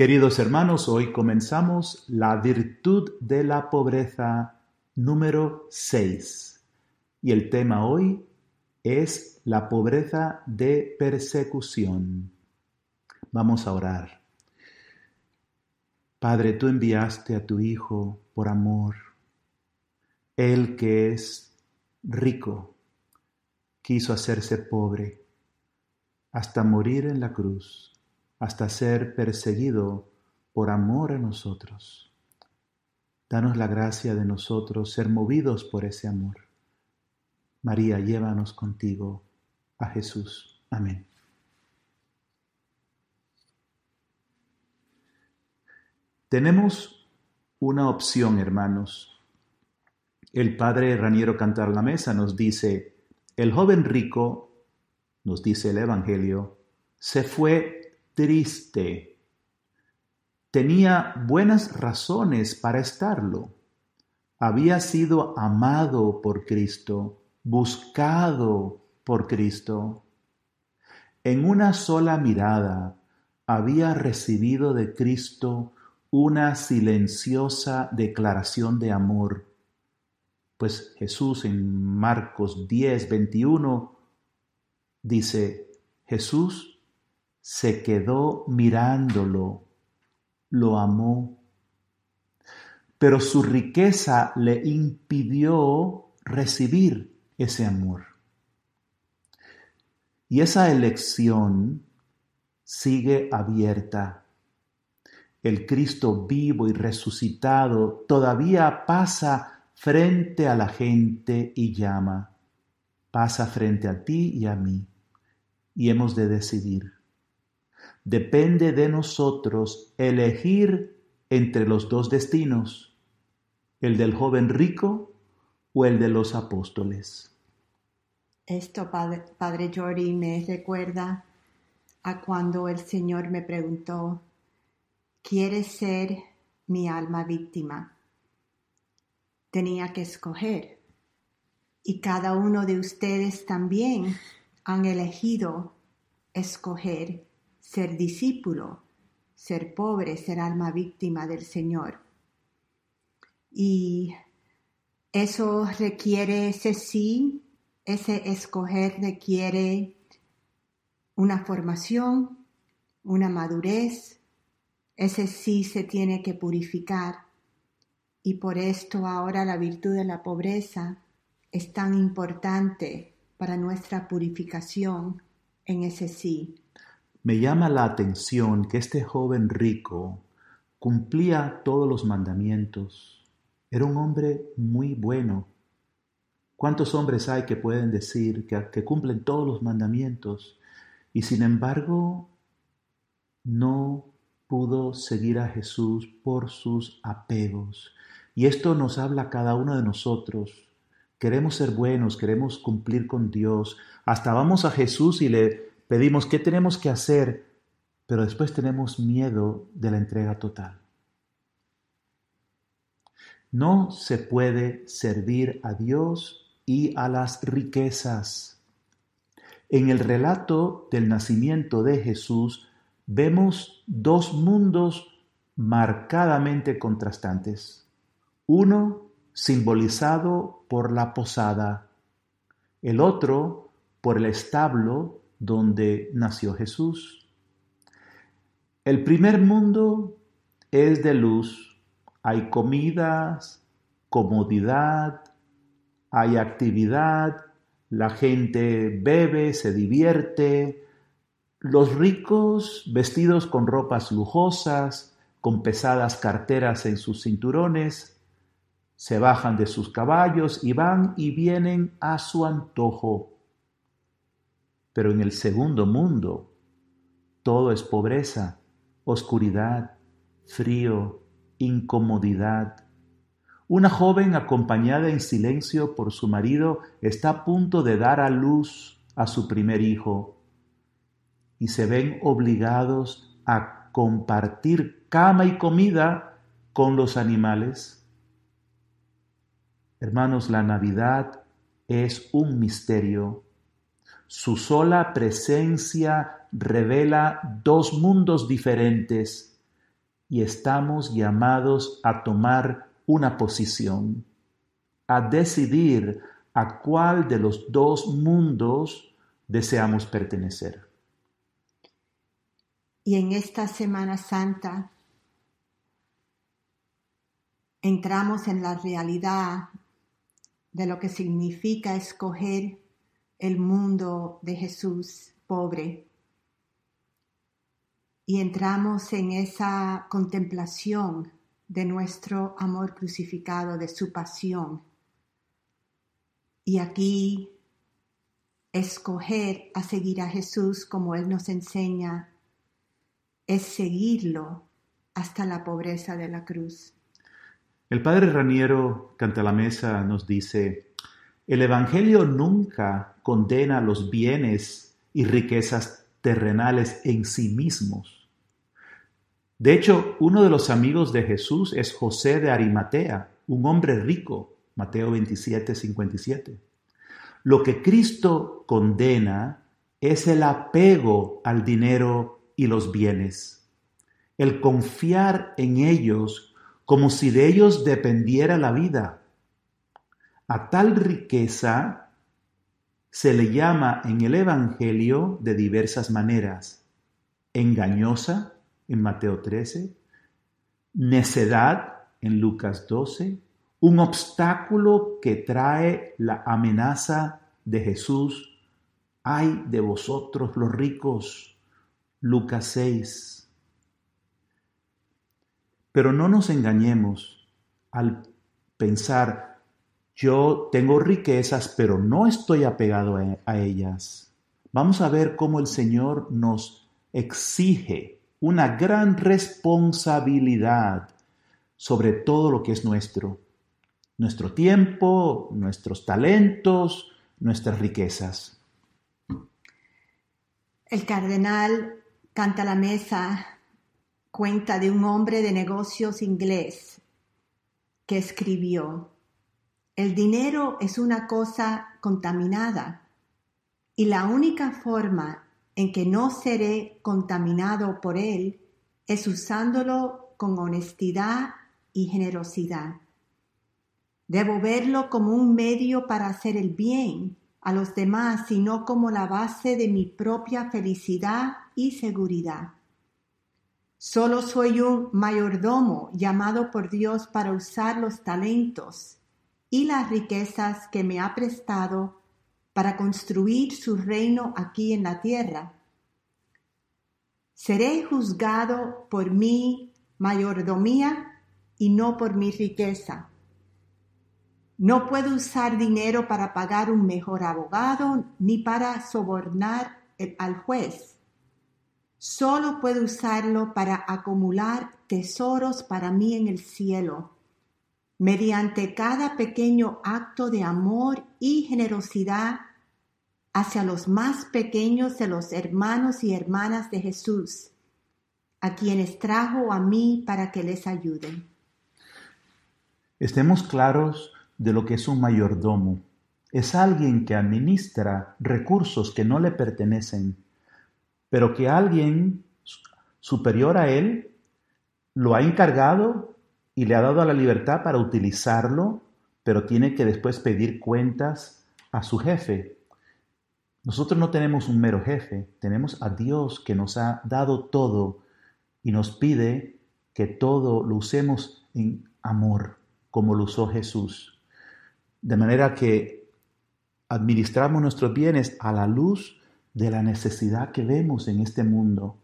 Queridos hermanos, hoy comenzamos la virtud de la pobreza número 6 y el tema hoy es la pobreza de persecución. Vamos a orar. Padre, tú enviaste a tu Hijo por amor. Él que es rico quiso hacerse pobre hasta morir en la cruz hasta ser perseguido por amor a nosotros. Danos la gracia de nosotros ser movidos por ese amor. María, llévanos contigo a Jesús. Amén. Tenemos una opción, hermanos. El padre Raniero Cantar la Mesa nos dice, el joven rico, nos dice el Evangelio, se fue triste. Tenía buenas razones para estarlo. Había sido amado por Cristo, buscado por Cristo. En una sola mirada había recibido de Cristo una silenciosa declaración de amor. Pues Jesús en Marcos 10, 21 dice, Jesús se quedó mirándolo, lo amó, pero su riqueza le impidió recibir ese amor. Y esa elección sigue abierta. El Cristo vivo y resucitado todavía pasa frente a la gente y llama. Pasa frente a ti y a mí. Y hemos de decidir. Depende de nosotros elegir entre los dos destinos, el del joven rico o el de los apóstoles. Esto, padre, padre Jordi, me recuerda a cuando el Señor me preguntó, ¿quieres ser mi alma víctima? Tenía que escoger. Y cada uno de ustedes también han elegido escoger ser discípulo, ser pobre, ser alma víctima del Señor. Y eso requiere ese sí, ese escoger requiere una formación, una madurez, ese sí se tiene que purificar. Y por esto ahora la virtud de la pobreza es tan importante para nuestra purificación en ese sí. Me llama la atención que este joven rico cumplía todos los mandamientos. Era un hombre muy bueno. ¿Cuántos hombres hay que pueden decir que, cumplen todos los mandamientos y sin embargo no pudo seguir a Jesús por sus apegos? Y esto nos habla cada uno de nosotros. Queremos ser buenos, queremos cumplir con Dios. Hasta vamos a Jesús y le Pedimos qué tenemos que hacer, pero después tenemos miedo de la entrega total. No se puede servir a Dios y a las riquezas. En el relato del nacimiento de Jesús vemos dos mundos marcadamente contrastantes. Uno simbolizado por la posada, el otro por el establo donde nació Jesús. El primer mundo es de luz. Hay comidas, comodidad, hay actividad, la gente bebe, se divierte, los ricos vestidos con ropas lujosas, con pesadas carteras en sus cinturones, se bajan de sus caballos y van y vienen a su antojo. Pero en el segundo mundo todo es pobreza, oscuridad, frío, incomodidad. Una joven acompañada en silencio por su marido está a punto de dar a luz a su primer hijo y se ven obligados a compartir cama y comida con los animales. Hermanos, la Navidad es un misterio su sola presencia revela dos mundos diferentes, y estamos llamados a tomar una posición, a decidir a cuál de los dos mundos deseamos pertenecer. Y en esta Semana Santa entramos en la realidad de lo que significa escoger el mundo de Jesús pobre. Y entramos en esa contemplación de nuestro amor crucificado, de su pasión. Y aquí escoger a seguir a Jesús como Él nos enseña es seguirlo hasta la pobreza de la cruz. El padre Raniero Cantalamesa nos dice, el Evangelio nunca condena los bienes y riquezas terrenales en sí mismos. De hecho, uno de los amigos de Jesús es José de Arimatea, un hombre rico, Mateo 27, 57. Lo que Cristo condena es el apego al dinero y los bienes, el confiar en ellos como si de ellos dependiera la vida. A tal riqueza se le llama en el Evangelio de diversas maneras. Engañosa en Mateo 13, necedad en Lucas 12, un obstáculo que trae la amenaza de Jesús. Ay de vosotros los ricos, Lucas 6. Pero no nos engañemos al pensar, yo tengo riquezas, pero no estoy apegado a ellas. Vamos a ver cómo el Señor nos exige una gran responsabilidad sobre todo lo que es nuestro, nuestro tiempo, nuestros talentos, nuestras riquezas. El cardenal Canta la Mesa cuenta de un hombre de negocios inglés que escribió, el dinero es una cosa contaminada y la única forma en que no seré contaminado por él es usándolo con honestidad y generosidad. Debo verlo como un medio para hacer el bien a los demás, sino como la base de mi propia felicidad y seguridad. Solo soy un mayordomo llamado por Dios para usar los talentos y las riquezas que me ha prestado para construir su reino aquí en la tierra. Seré juzgado por mi mayordomía y no por mi riqueza. No puedo usar dinero para pagar un mejor abogado ni para sobornar al juez. Solo puedo usarlo para acumular tesoros para mí en el cielo. Mediante cada pequeño acto de amor y generosidad hacia los más pequeños de los hermanos y hermanas de Jesús, a quienes trajo a mí para que les ayuden. Estemos claros de lo que es un mayordomo. Es alguien que administra recursos que no le pertenecen, pero que alguien superior a él lo ha encargado y le ha dado la libertad para utilizarlo, pero tiene que después pedir cuentas a su jefe. Nosotros no tenemos un mero jefe, tenemos a Dios que nos ha dado todo y nos pide que todo lo usemos en amor, como lo usó Jesús. De manera que administramos nuestros bienes a la luz de la necesidad que vemos en este mundo,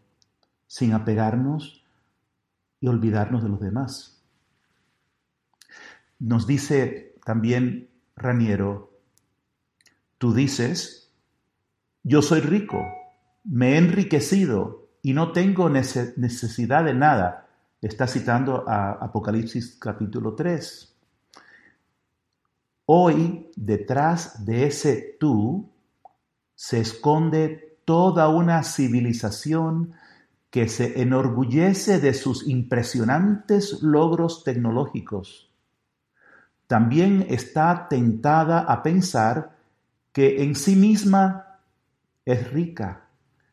sin apegarnos y olvidarnos de los demás. Nos dice también Raniero, tú dices, yo soy rico, me he enriquecido y no tengo necesidad de nada. Está citando a Apocalipsis capítulo 3. Hoy, detrás de ese tú, se esconde toda una civilización que se enorgullece de sus impresionantes logros tecnológicos. También está tentada a pensar que en sí misma es rica,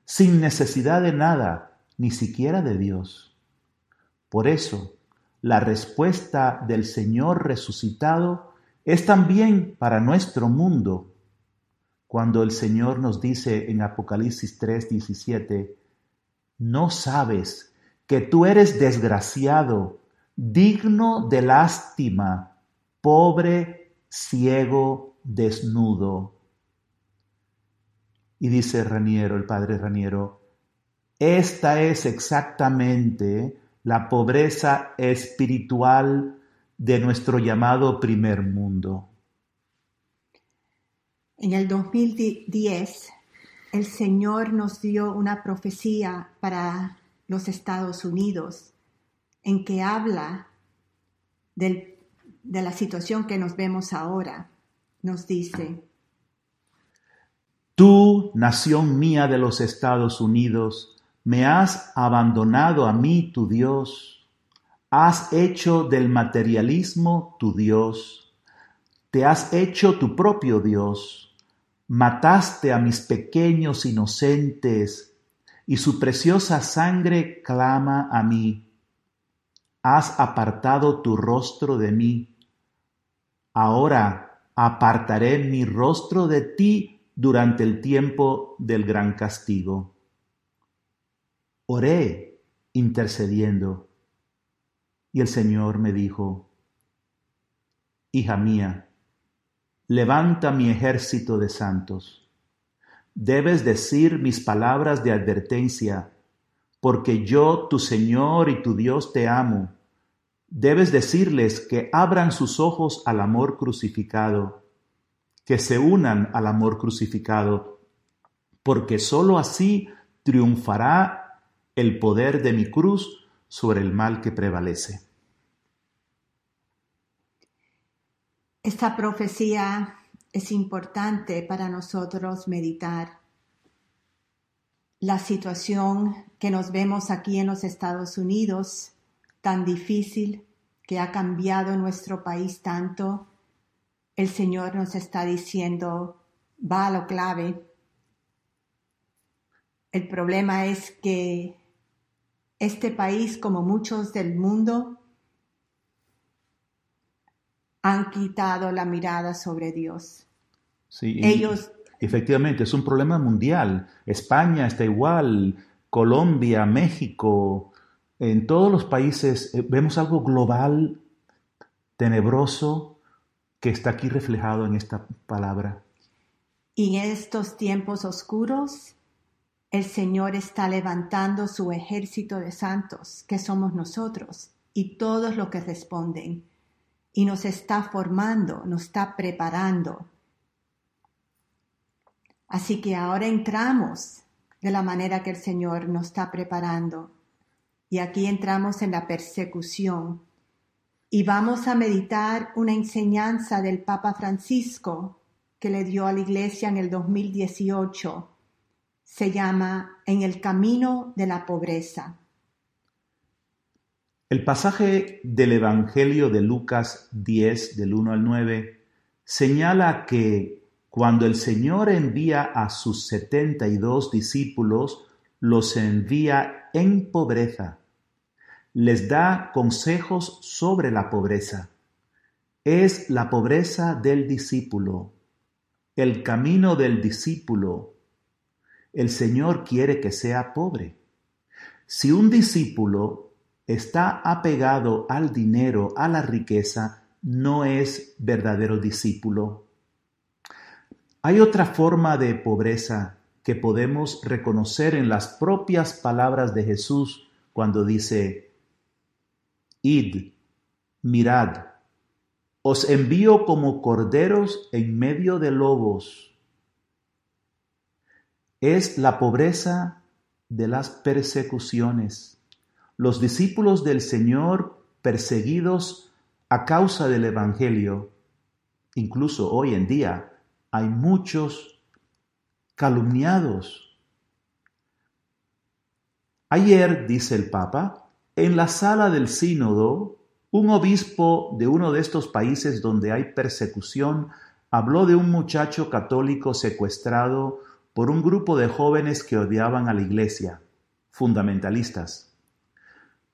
sin necesidad de nada, ni siquiera de Dios. Por eso, la respuesta del Señor resucitado es también para nuestro mundo. Cuando el Señor nos dice en Apocalipsis 3:17, no sabes que tú eres desgraciado, digno de lástima, pobre, ciego, desnudo. Y dice Raniero, el padre Raniero, esta es exactamente la pobreza espiritual de nuestro llamado primer mundo. En el 2010, el Señor nos dio una profecía para los Estados Unidos en que habla de la situación que nos vemos ahora. Nos dice, Tú, nación mía de los Estados Unidos, me has abandonado a mí, tu Dios. Has hecho del materialismo tu Dios. Te has hecho tu propio Dios. Mataste a mis pequeños inocentes y su preciosa sangre clama a mí. Has apartado tu rostro de mí. Ahora apartaré mi rostro de ti durante el tiempo del gran castigo. Oré intercediendo y el Señor me dijo, Hija mía, levanta mi ejército de santos. Debes decir mis palabras de advertencia, porque yo, tu Señor y tu Dios, te amo. Debes decirles que abran sus ojos al amor crucificado que se unan al amor crucificado, porque sólo así triunfará el poder de mi cruz sobre el mal que prevalece. Esta profecía es importante para nosotros meditar. La situación que nos vemos aquí en los Estados Unidos, tan difícil, que ha cambiado nuestro país tanto, el Señor nos está diciendo, va a lo clave. El problema es que este país, como muchos del mundo, han quitado la mirada sobre Dios. Sí, ellos efectivamente es un problema mundial. España está igual, Colombia, México, en todos los países eh, vemos algo global, tenebroso, que está aquí reflejado en esta palabra. Y en estos tiempos oscuros, el Señor está levantando su ejército de santos, que somos nosotros, y todos los que responden, y nos está formando, nos está preparando. Así que ahora entramos de la manera que el Señor nos está preparando. Y aquí entramos en la persecución y vamos a meditar una enseñanza del Papa Francisco que le dio a la iglesia en el 2018. Se llama En el camino de la pobreza. El pasaje del Evangelio de Lucas 10 del 1 al 9 señala que cuando el Señor envía a sus setenta y dos discípulos, los envía en pobreza les da consejos sobre la pobreza. Es la pobreza del discípulo, el camino del discípulo. El Señor quiere que sea pobre. Si un discípulo está apegado al dinero, a la riqueza, no es verdadero discípulo. Hay otra forma de pobreza que podemos reconocer en las propias palabras de Jesús cuando dice, Id, mirad, os envío como corderos en medio de lobos. Es la pobreza de las persecuciones. Los discípulos del Señor perseguidos a causa del Evangelio, incluso hoy en día, hay muchos calumniados. Ayer, dice el Papa, en la sala del sínodo, un obispo de uno de estos países donde hay persecución habló de un muchacho católico secuestrado por un grupo de jóvenes que odiaban a la iglesia, fundamentalistas.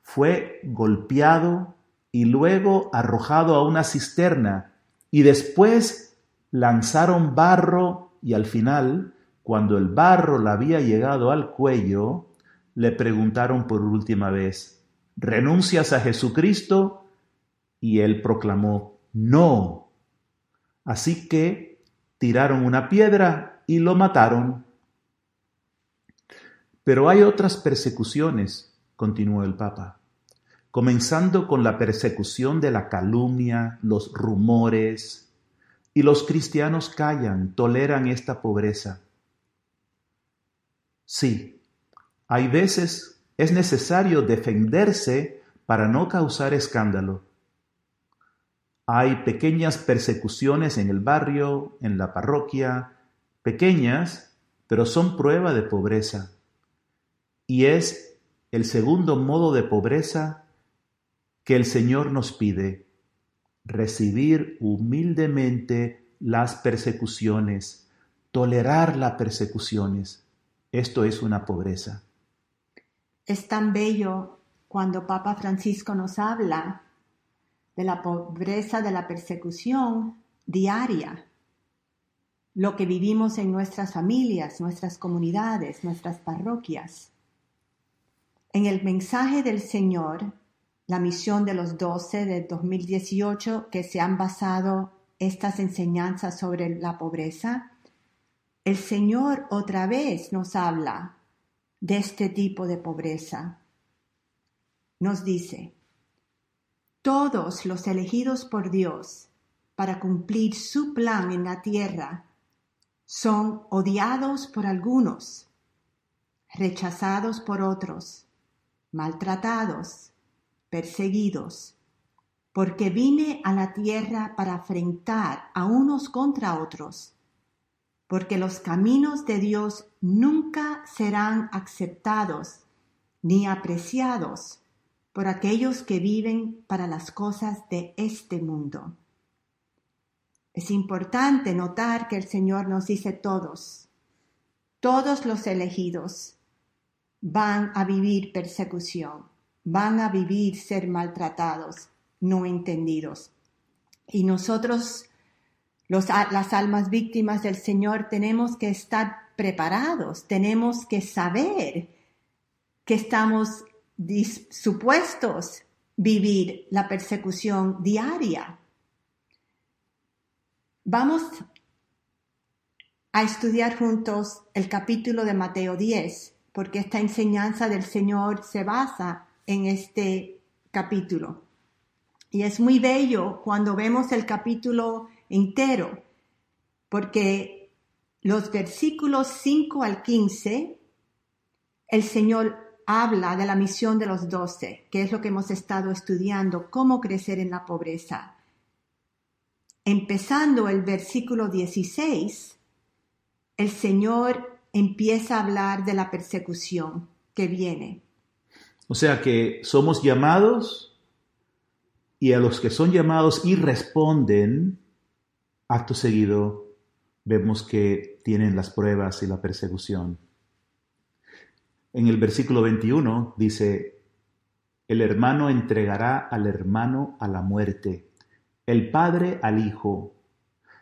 fue golpeado y luego arrojado a una cisterna y después lanzaron barro y al final, cuando el barro le había llegado al cuello, le preguntaron por última vez, ¿renuncias a Jesucristo? Y él proclamó, no. Así que tiraron una piedra y lo mataron. Pero hay otras persecuciones, continuó el Papa comenzando con la persecución de la calumnia, los rumores, y los cristianos callan, toleran esta pobreza. Sí, hay veces es necesario defenderse para no causar escándalo. Hay pequeñas persecuciones en el barrio, en la parroquia, pequeñas, pero son prueba de pobreza. Y es el segundo modo de pobreza que el Señor nos pide recibir humildemente las persecuciones, tolerar las persecuciones. Esto es una pobreza. Es tan bello cuando Papa Francisco nos habla de la pobreza de la persecución diaria, lo que vivimos en nuestras familias, nuestras comunidades, nuestras parroquias. En el mensaje del Señor la misión de los doce de 2018 que se han basado estas enseñanzas sobre la pobreza, el Señor otra vez nos habla de este tipo de pobreza. Nos dice, todos los elegidos por Dios para cumplir su plan en la tierra son odiados por algunos, rechazados por otros, maltratados, perseguidos, porque vine a la tierra para afrentar a unos contra otros, porque los caminos de Dios nunca serán aceptados ni apreciados por aquellos que viven para las cosas de este mundo. Es importante notar que el Señor nos dice todos, todos los elegidos van a vivir persecución van a vivir ser maltratados, no entendidos. Y nosotros, las almas víctimas del Señor, tenemos que estar preparados, tenemos que saber que estamos supuestos vivir la persecución diaria. Vamos a estudiar juntos el capítulo de Mateo 10, porque esta enseñanza del Señor se basa en este capítulo. Y es muy bello cuando vemos el capítulo entero, porque los versículos 5 al 15, el Señor habla de la misión de los doce, que es lo que hemos estado estudiando, cómo crecer en la pobreza. Empezando el versículo 16, el Señor empieza a hablar de la persecución que viene. O sea que somos llamados y a los que son llamados y responden, acto seguido vemos que tienen las pruebas y la persecución. En el versículo 21 dice, el hermano entregará al hermano a la muerte, el padre al hijo.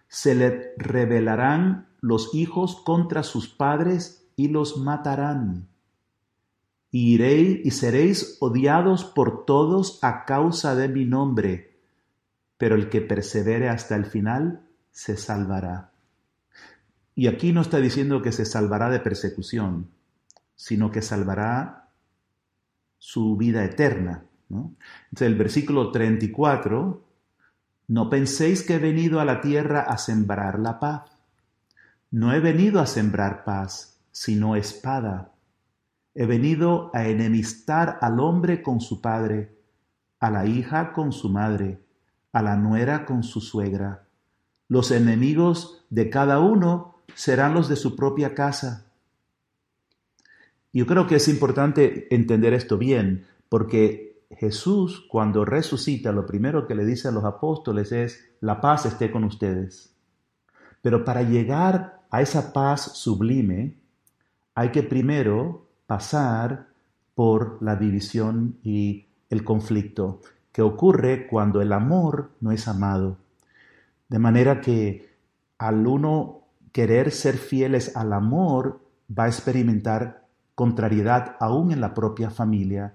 Se le rebelarán los hijos contra sus padres y los matarán y iréis y seréis odiados por todos a causa de mi nombre, pero el que persevere hasta el final se salvará. Y aquí no está diciendo que se salvará de persecución, sino que salvará su vida eterna. Entonces el versículo 34, no penséis que he venido a la tierra a sembrar la paz. No he venido a sembrar paz, sino espada He venido a enemistar al hombre con su padre, a la hija con su madre, a la nuera con su suegra. Los enemigos de cada uno serán los de su propia casa. Yo creo que es importante entender esto bien, porque Jesús cuando resucita lo primero que le dice a los apóstoles es, la paz esté con ustedes. Pero para llegar a esa paz sublime, hay que primero pasar por la división y el conflicto que ocurre cuando el amor no es amado. De manera que al uno querer ser fieles al amor, va a experimentar contrariedad aún en la propia familia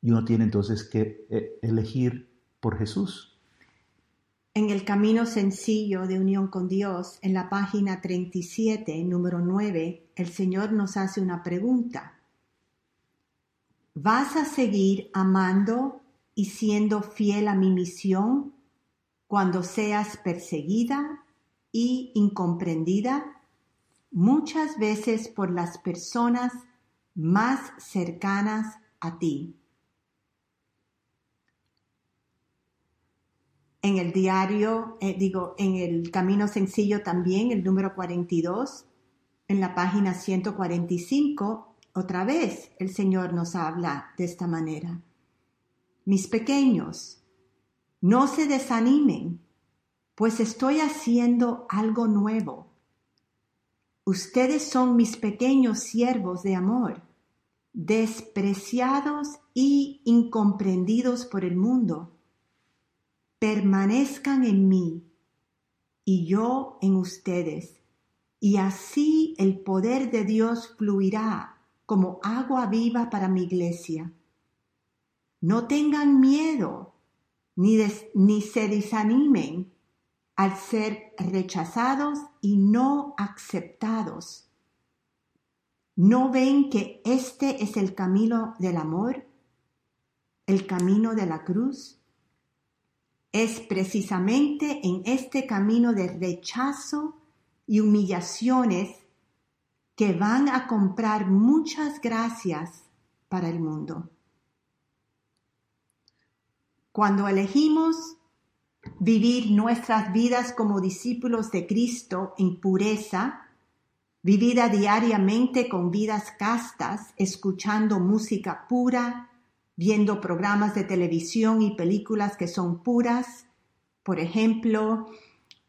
y uno tiene entonces que eh, elegir por Jesús. En el camino sencillo de unión con Dios, en la página 37, número 9, el Señor nos hace una pregunta. ¿Vas a seguir amando y siendo fiel a mi misión cuando seas perseguida y incomprendida muchas veces por las personas más cercanas a ti? En el diario, eh, digo, en el Camino Sencillo también, el número 42, en la página 145, otra vez el Señor nos habla de esta manera. Mis pequeños, no se desanimen, pues estoy haciendo algo nuevo. Ustedes son mis pequeños siervos de amor, despreciados y incomprendidos por el mundo permanezcan en mí y yo en ustedes, y así el poder de Dios fluirá como agua viva para mi iglesia. No tengan miedo ni, se desanimen al ser rechazados y no aceptados. ¿No ven que este es el camino del amor? ¿El camino de la cruz? Es precisamente en este camino de rechazo y humillaciones que van a comprar muchas gracias para el mundo. Cuando elegimos vivir nuestras vidas como discípulos de Cristo en pureza, vivida diariamente con vidas castas, escuchando música pura, viendo programas de televisión y películas que son puras. Por ejemplo,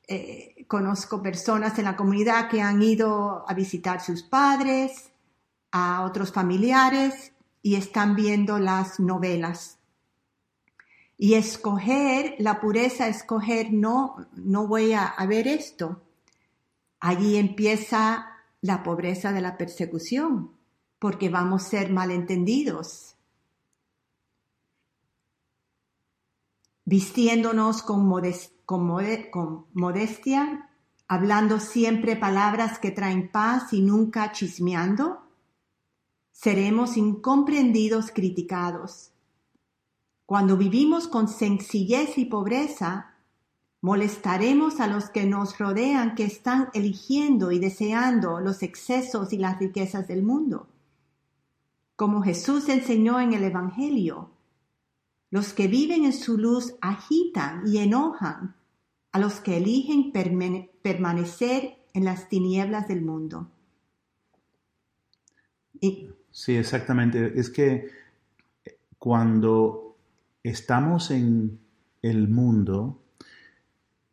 eh, conozco personas en la comunidad que han ido a visitar sus padres, a otros familiares y están viendo las novelas. Y escoger la pureza, escoger no, no voy a, ver esto. Allí empieza la pobreza de la persecución, porque vamos a ser malentendidos vistiéndonos con, modestia, hablando siempre palabras que traen paz y nunca chismeando, seremos incomprendidos, criticados. Cuando vivimos con sencillez y pobreza, molestaremos a los que nos rodean que están eligiendo y deseando los excesos y las riquezas del mundo. Como Jesús enseñó en el Evangelio, los que viven en su luz agitan y enojan a los que eligen permanecer en las tinieblas del mundo. Sí, exactamente. Es que cuando estamos en el mundo,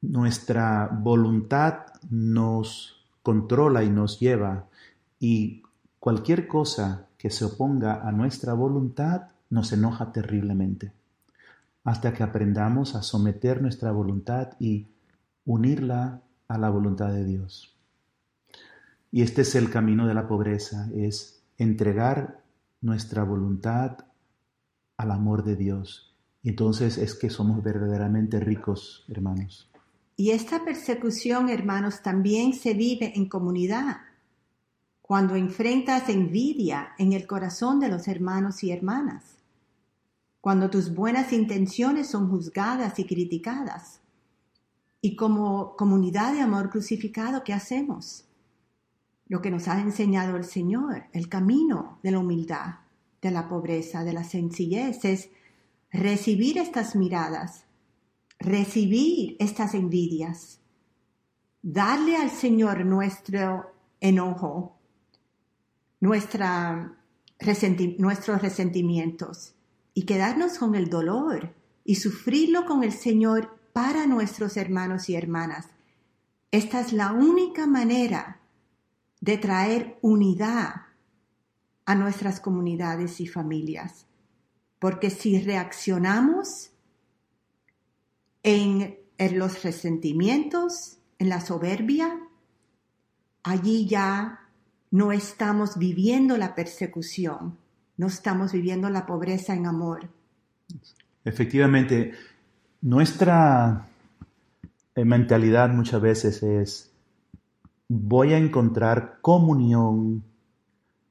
nuestra voluntad nos controla y nos lleva y cualquier cosa que se oponga a nuestra voluntad nos enoja terriblemente hasta que aprendamos a someter nuestra voluntad y unirla a la voluntad de Dios. Y este es el camino de la pobreza, es entregar nuestra voluntad al amor de Dios. Entonces es que somos verdaderamente ricos, hermanos. Y esta persecución, hermanos, también se vive en comunidad. Cuando enfrentas envidia en el corazón de los hermanos y hermanas cuando tus buenas intenciones son juzgadas y criticadas. Y como comunidad de amor crucificado, ¿qué hacemos? Lo que nos ha enseñado el Señor, el camino de la humildad, de la pobreza, de la sencillez, es recibir estas miradas, recibir estas envidias, darle al Señor nuestro enojo, nuestra, nuestros resentimientos y quedarnos con el dolor y sufrirlo con el Señor para nuestros hermanos y hermanas. Esta es la única manera de traer unidad a nuestras comunidades y familias. Porque si reaccionamos en, en los resentimientos, en la soberbia, allí ya no estamos viviendo la persecución, no estamos viviendo la pobreza en amor. Efectivamente, nuestra eh, mentalidad muchas veces es, voy a encontrar comunión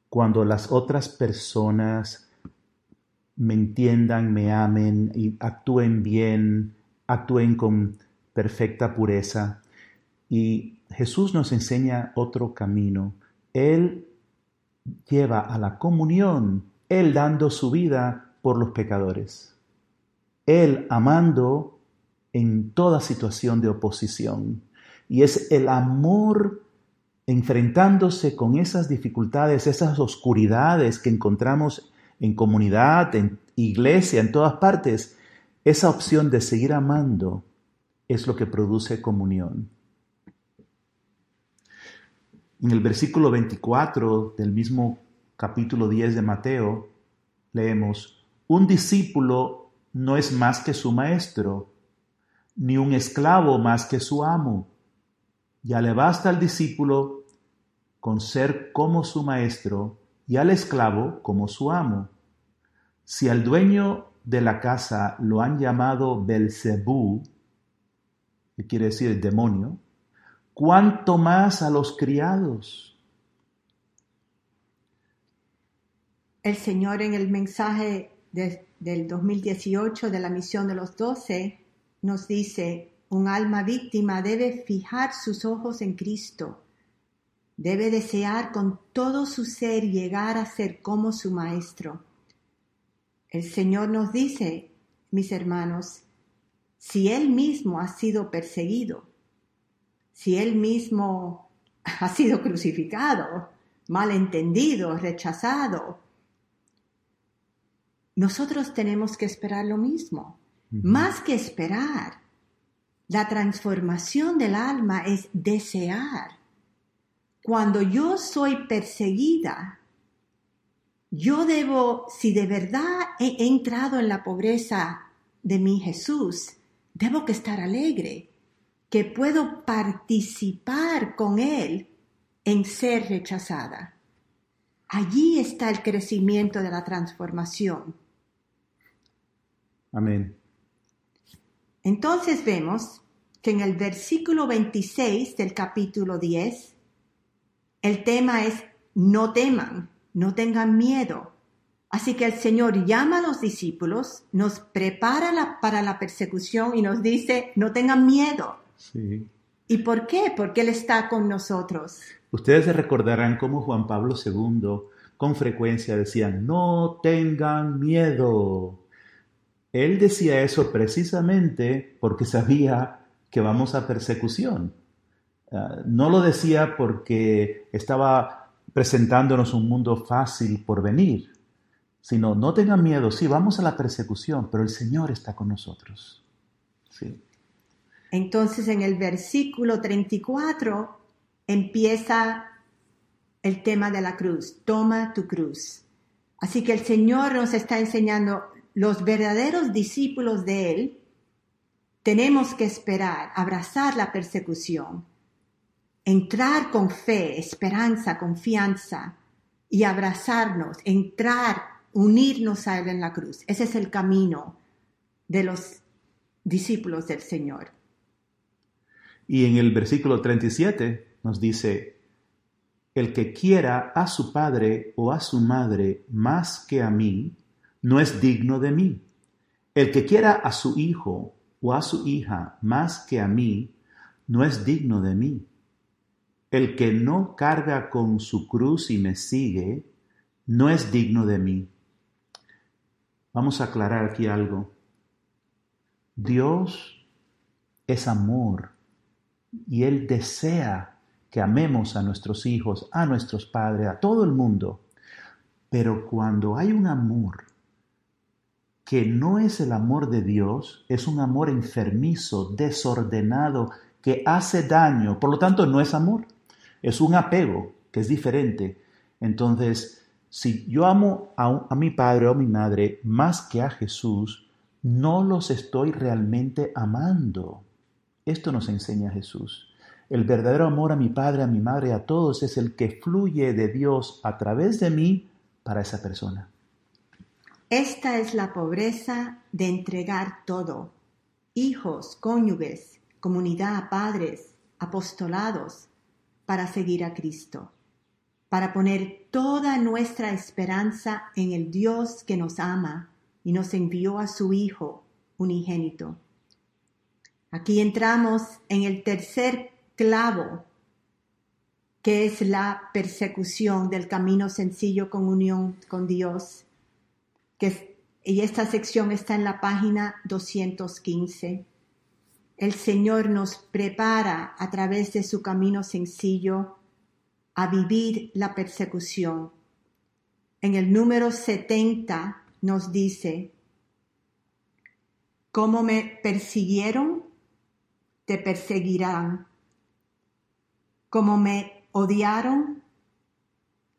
cuando las otras personas me entiendan, me amen y actúen bien, actúen con perfecta pureza. Y Jesús nos enseña otro camino. Él lleva a la comunión, Él dando su vida por los pecadores. Él amando en toda situación de oposición. Y es el amor enfrentándose con esas dificultades, esas oscuridades que encontramos en comunidad, en iglesia, en todas partes. Esa opción de seguir amando es lo que produce comunión. En el versículo 24 del mismo capítulo 10 de Mateo, leemos, un discípulo no es más que su maestro, ni un esclavo más que su amo. Ya le basta al discípulo con ser como su maestro y al esclavo como su amo. Si al dueño de la casa lo han llamado Belcebú, que quiere decir demonio, cuánto más a los criados. El Señor en el mensaje del 2018 de la misión de los doce nos dice, un alma víctima debe fijar sus ojos en Cristo, debe desear con todo su ser llegar a ser como su Maestro. El Señor nos dice, mis hermanos, si Él mismo ha sido perseguido, si Él mismo ha sido crucificado, malentendido, rechazado, nosotros tenemos que esperar lo mismo. Más que esperar, la transformación del alma es desear. Cuando yo soy perseguida, yo debo, si de verdad he entrado en la pobreza de mi Jesús, debo que estar alegre, que puedo participar con Él en ser rechazada. Allí está el crecimiento de la transformación. Amén. Entonces vemos que en el versículo 26 del capítulo 10, el tema es no teman, no tengan miedo. Así que el Señor llama a los discípulos, nos prepara para la persecución y nos dice, no tengan miedo. Sí. ¿Y por qué? Porque Él está con nosotros. Ustedes se recordarán cómo Juan Pablo II con frecuencia decía, no tengan miedo. Él decía eso precisamente porque sabía que vamos a persecución. Ah, no lo decía porque estaba presentándonos un mundo fácil por venir, sino no tengan miedo, sí, vamos a la persecución, pero el Señor está con nosotros. Sí. Entonces en el versículo 34 empieza el tema de la cruz, toma tu cruz. Así que el Señor nos está enseñando, los verdaderos discípulos de Él, tenemos que esperar, abrazar la persecución, entrar con fe, esperanza, confianza y abrazarnos, entrar, unirnos a Él en la cruz. Ese es el camino de los discípulos del Señor. Y en el versículo 37 nos dice, el que quiera a su padre o a su madre más que a mí, no es digno de mí. El que quiera a su hijo o a su hija más que a mí, no es digno de mí. El que no carga con su cruz y me sigue, no es digno de mí. Vamos a aclarar aquí algo. Dios es amor y Él desea que amemos a nuestros hijos, a nuestros padres, a todo el mundo. Pero cuando hay un amor que no es el amor de Dios, es un amor enfermizo, desordenado, que hace daño, por lo tanto no es amor, es un apego que es diferente. Entonces, Si yo amo a, mi padre o a mi madre más que a Jesús, no los estoy realmente amando. Esto nos enseña Jesús. El verdadero amor a mi padre, a mi madre, a todos es el que fluye de Dios a través de mí para esa persona. Esta es la pobreza de entregar todo. Hijos, cónyuges, comunidad, padres, apostolados, para seguir a Cristo, para poner toda nuestra esperanza en el Dios que nos ama y nos envió a su Hijo unigénito. Aquí entramos en el tercer clavo, que es la persecución del camino sencillo con unión con Dios. Que, y esta sección está en la página 215. El Señor nos prepara a través de su camino sencillo a vivir la persecución. En el número 70 nos dice, como me persiguieron, te perseguirán. Como me odiaron,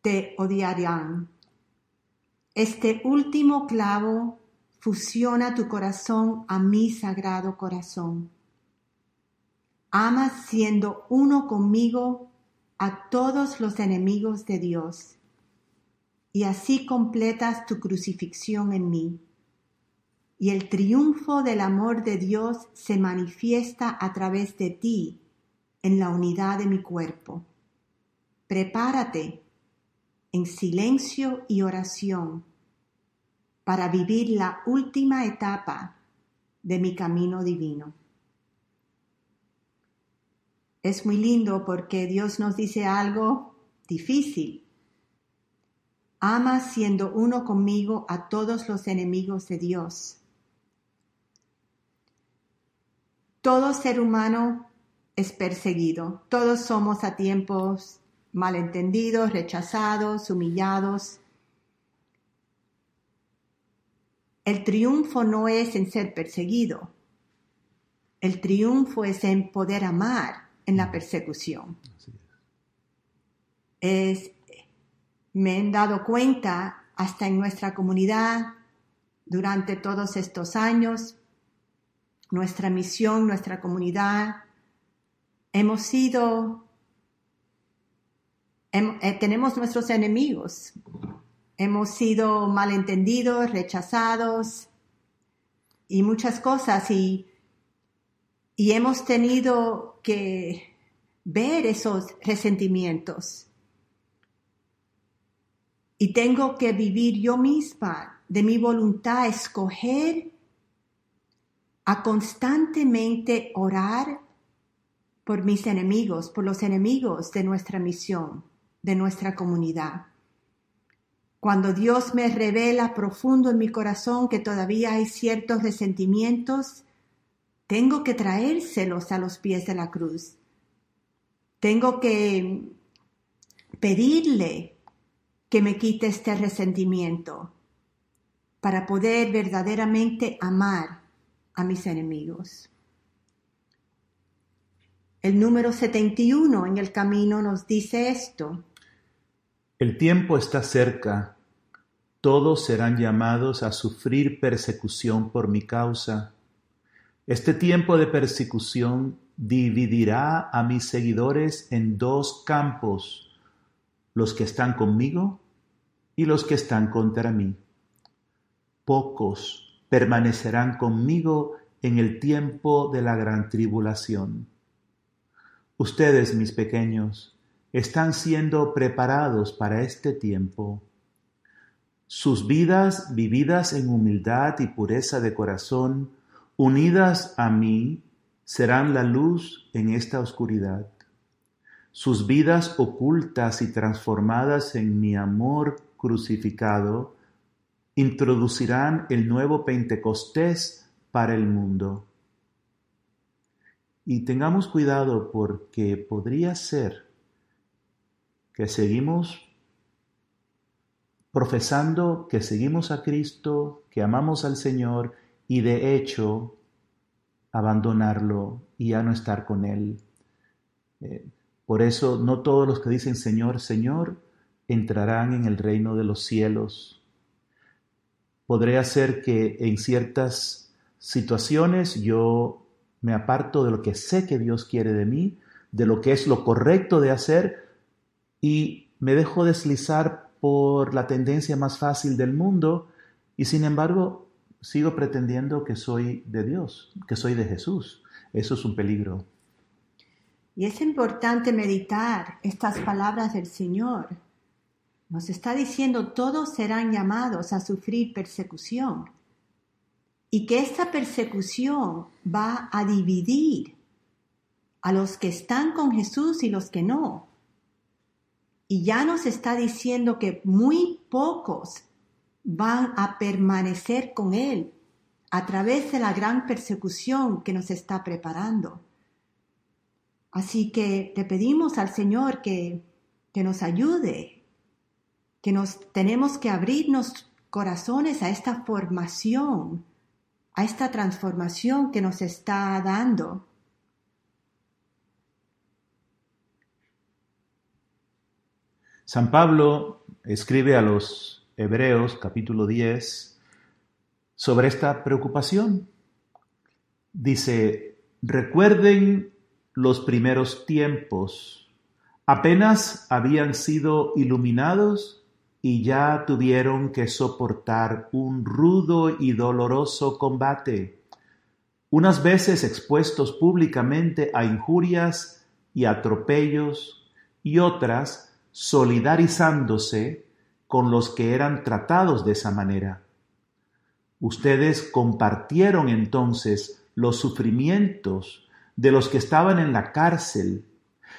te odiarán. Este último clavo fusiona tu corazón a mi sagrado corazón. Amas siendo uno conmigo a todos los enemigos de Dios y así completas tu crucifixión en mí. Y el triunfo del amor de Dios se manifiesta a través de ti en la unidad de mi cuerpo. Prepárate en silencio y oración para vivir la última etapa de mi camino divino. Es muy lindo porque Dios nos dice algo difícil, ama siendo uno conmigo a todos los enemigos de Dios. Todo ser humano es perseguido, todos somos a tiempos malentendidos, rechazados, humillados. El triunfo no es en ser perseguido, el triunfo es en poder amar en la persecución. Es. Me he dado cuenta hasta en nuestra comunidad durante todos estos años, nuestra misión, nuestra comunidad, hemos sido, eh, tenemos nuestros enemigos, hemos sido malentendidos, rechazados y muchas cosas y, y hemos tenido que ver esos resentimientos y tengo que vivir yo misma de mi voluntad, escoger a constantemente orar por mis enemigos, por los enemigos de nuestra misión, de nuestra comunidad. Cuando Dios me revela profundo en mi corazón que todavía hay ciertos resentimientos, tengo que traérselos a los pies de la cruz. Tengo que pedirle que me quite este resentimiento para poder verdaderamente amar a mis enemigos. El número 71 en el camino nos dice esto. El tiempo está cerca. Todos serán llamados a sufrir persecución por mi causa. Este tiempo de persecución dividirá a mis seguidores en dos campos, los que están conmigo y los que están contra mí. Pocos permanecerán conmigo en el tiempo de la gran tribulación. Ustedes, mis pequeños, están siendo preparados para este tiempo. Sus vidas vividas en humildad y pureza de corazón, unidas a mí, serán la luz en esta oscuridad. Sus vidas ocultas y transformadas en mi amor crucificado, introducirán el nuevo Pentecostés para el mundo. Y tengamos cuidado porque podría ser que seguimos profesando que seguimos a Cristo, que amamos al Señor y de hecho abandonarlo y ya no estar con Él. Eh, por eso no todos los que dicen Señor, Señor, entrarán en el reino de los cielos. Podré hacer que en ciertas situaciones yo me aparto de lo que sé que Dios quiere de mí, de lo que es lo correcto de hacer y me dejo deslizar por la tendencia más fácil del mundo y sin embargo sigo pretendiendo que soy de Dios, que soy de Jesús. Eso es un peligro. Y es importante meditar estas palabras del Señor. Nos está diciendo todos serán llamados a sufrir persecución y que esta persecución va a dividir a los que están con Jesús y los que no. Y ya nos está diciendo que muy pocos van a permanecer con Él a través de la gran persecución que nos está preparando. Así que le pedimos al Señor que, que nos ayude, que nos tenemos que abrirnos corazones a esta formación, a esta transformación que nos está dando. San Pablo escribe a los Hebreos capítulo 10 sobre esta preocupación. Dice, recuerden los primeros tiempos. Apenas habían sido iluminados y ya tuvieron que soportar un rudo y doloroso combate, unas veces expuestos públicamente a injurias y atropellos, y otras solidarizándose con los que eran tratados de esa manera. Ustedes compartieron entonces los sufrimientos de los que estaban en la cárcel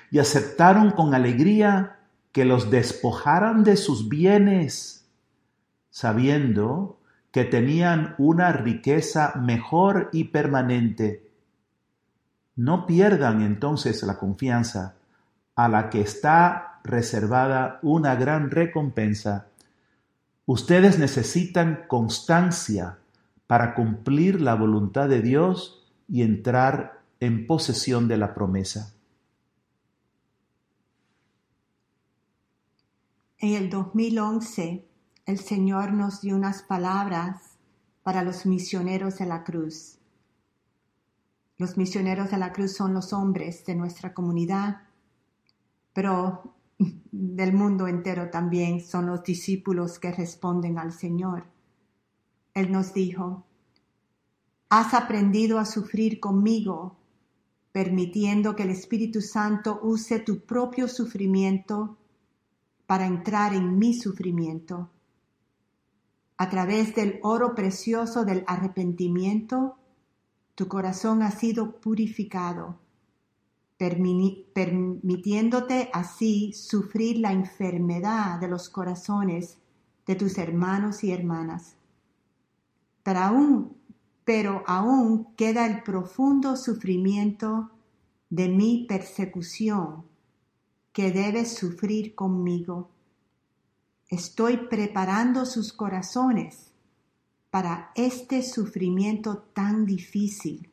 y aceptaron con alegría que los despojaran de sus bienes, sabiendo que tenían una riqueza mejor y permanente. No pierdan entonces la confianza a la que está reservada una gran recompensa. Ustedes necesitan constancia para cumplir la voluntad de Dios y entrar en posesión de la promesa. En el 2011, el Señor nos dio unas palabras para los misioneros de la cruz. Los misioneros de la cruz son los hombres de nuestra comunidad, pero del mundo entero también son los discípulos que responden al Señor. Él nos dijo, has aprendido a sufrir conmigo permitiendo que el Espíritu Santo use tu propio sufrimiento para entrar en mi sufrimiento. A través del oro precioso del arrepentimiento, tu corazón ha sido purificado, permitiéndote así sufrir la enfermedad de los corazones de tus hermanos y hermanas. Pero aún queda el profundo sufrimiento de mi persecución que debes sufrir conmigo. Estoy preparando sus corazones para este sufrimiento tan difícil.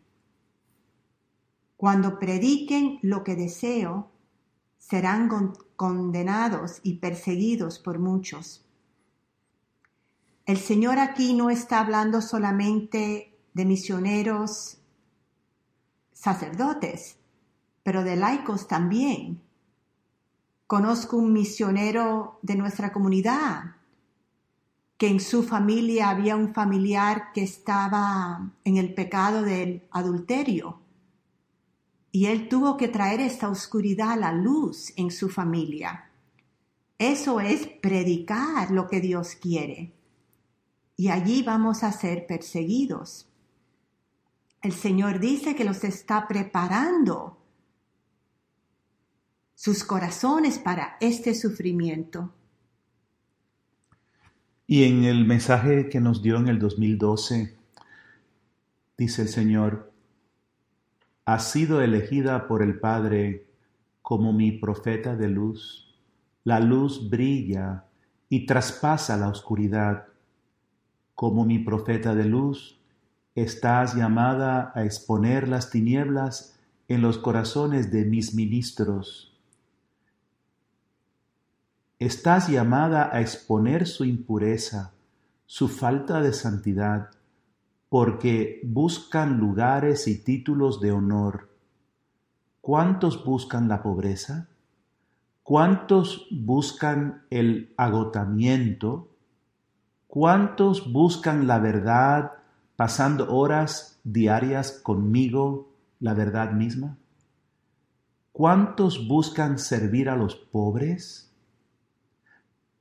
Cuando prediquen lo que deseo, serán condenados y perseguidos por muchos. El Señor aquí no está hablando solamente de misioneros sacerdotes, pero de laicos también. Conozco un misionero de nuestra comunidad que en su familia había un familiar que estaba en el pecado del adulterio. Y él tuvo que traer esta oscuridad a la luz en su familia. Eso es predicar lo que Dios quiere. Y allí vamos a ser perseguidos. El Señor dice que los está preparando sus corazones para este sufrimiento. Y en el mensaje que nos dio en el 2012, dice el Señor, ha sido elegida por el Padre como mi profeta de luz. La luz brilla y traspasa la oscuridad. Como mi profeta de luz, estás llamada a exponer las tinieblas en los corazones de mis ministros. estás llamada a exponer su impureza, su falta de santidad, porque buscan lugares y títulos de honor. ¿Cuántos buscan la pobreza? ¿Cuántos buscan el agotamiento? ¿Cuántos buscan la verdad pasando horas diarias conmigo, la verdad misma? ¿Cuántos buscan servir a los pobres?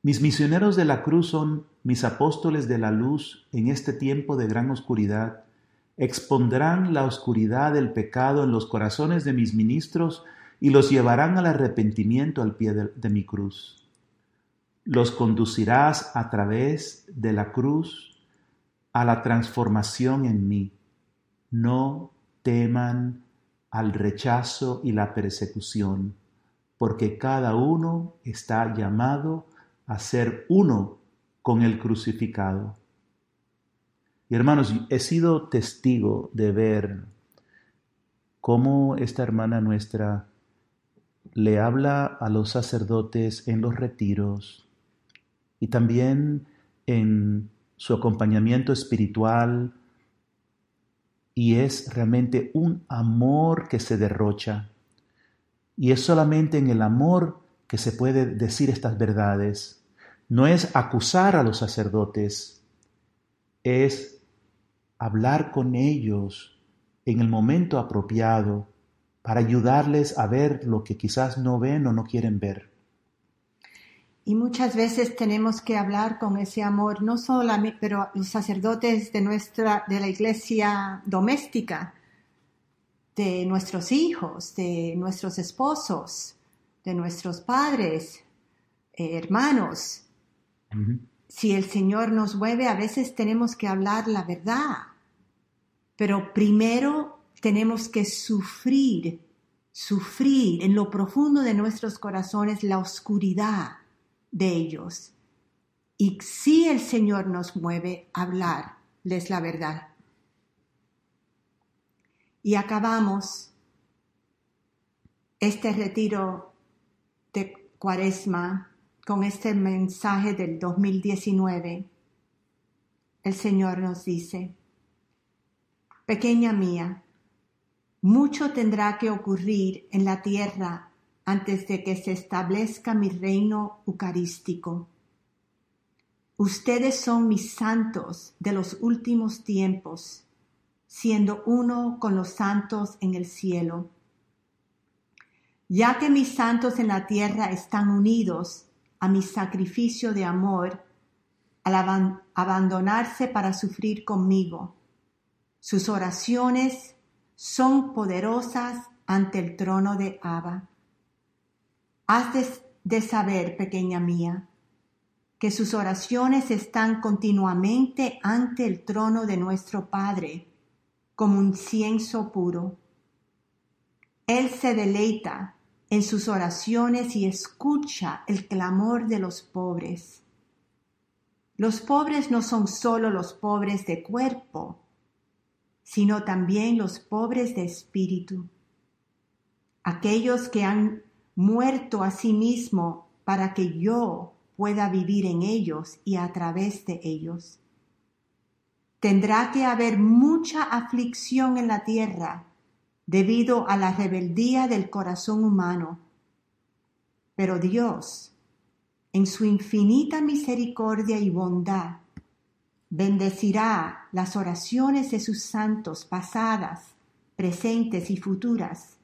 Mis misioneros de la cruz son mis apóstoles de la luz en este tiempo de gran oscuridad. Expondrán la oscuridad del pecado en los corazones de mis ministros y los llevarán al arrepentimiento al pie de, mi cruz. Los conducirás a través de la cruz a la transformación en mí. No teman al rechazo y la persecución, porque cada uno está llamado a ser uno con el crucificado. Y hermanos, he sido testigo de ver cómo esta hermana nuestra le habla a los sacerdotes en los retiros y también en su acompañamiento espiritual y es realmente un amor que se derrocha. Y es solamente en el amor que se puede decir estas verdades. No es acusar a los sacerdotes, es hablar con ellos en el momento apropiado para ayudarles a ver lo que quizás no ven o no quieren ver. Y muchas veces tenemos que hablar con ese amor, no solamente, pero los sacerdotes de nuestra, de la iglesia doméstica, de nuestros hijos, de nuestros esposos, de nuestros padres, eh, hermanos. Si el Señor nos mueve, a veces tenemos que hablar la verdad, pero primero tenemos que sufrir, sufrir en lo profundo de nuestros corazones la oscuridad de ellos. Y si el Señor nos mueve hablarles la verdad. Y acabamos este retiro de cuaresma con este mensaje del 2019. El Señor nos dice, pequeña mía, mucho tendrá que ocurrir en la tierra antes de que se establezca mi reino eucarístico. Ustedes son mis santos de los últimos tiempos, siendo uno con los santos en el cielo. Ya que mis santos en la tierra están unidos a mi sacrificio de amor, al abandonarse para sufrir conmigo, sus oraciones son poderosas ante el trono de Abba. Has de, saber, pequeña mía, que sus oraciones están continuamente ante el trono de nuestro Padre, como un incienso puro. Él se deleita en sus oraciones y escucha el clamor de los pobres. Los pobres no son solo los pobres de cuerpo, sino también los pobres de espíritu, aquellos que han muerto a sí mismo para que yo pueda vivir en ellos y a través de ellos. Tendrá que haber mucha aflicción en la tierra debido a la rebeldía del corazón humano. Pero Dios, en su infinita misericordia y bondad, bendecirá las oraciones de sus santos pasadas, presentes y futuras,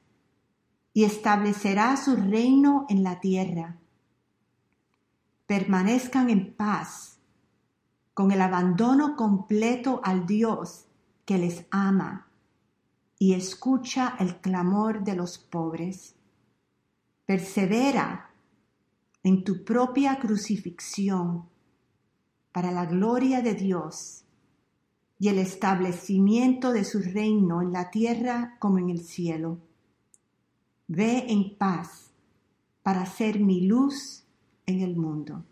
y establecerá su reino en la tierra. Permanezcan en paz, con el abandono completo al Dios que les ama y escucha el clamor de los pobres. Persevera en tu propia crucifixión para la gloria de Dios y el establecimiento de su reino en la tierra como en el cielo. Ve en paz para ser mi luz en el mundo.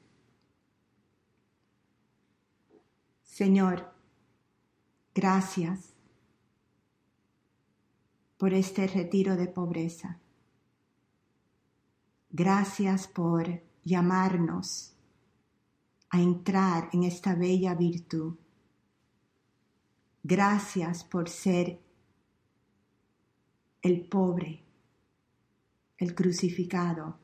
Señor, gracias por este retiro de pobreza. Gracias por llamarnos a entrar en esta bella virtud. Gracias por ser el pobre, el crucificado.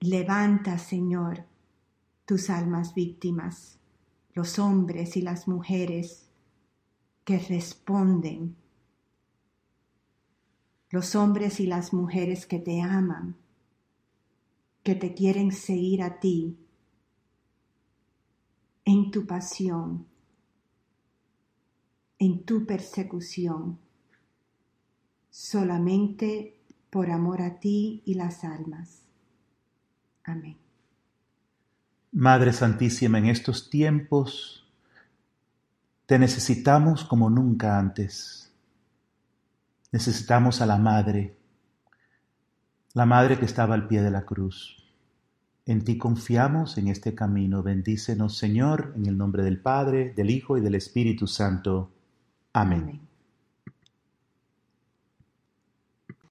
Levanta, Señor, tus almas víctimas, los hombres y las mujeres que responden, los hombres y las mujeres que te aman, que te quieren seguir a ti en tu pasión, en tu persecución, solamente por amor a ti y las almas. Amén. Madre Santísima, en estos tiempos te necesitamos como nunca antes. Necesitamos a la Madre, la Madre que estaba al pie de la cruz. En ti confiamos en este camino. Bendícenos, Señor, en el nombre del Padre, del Hijo y del Espíritu Santo. Amén.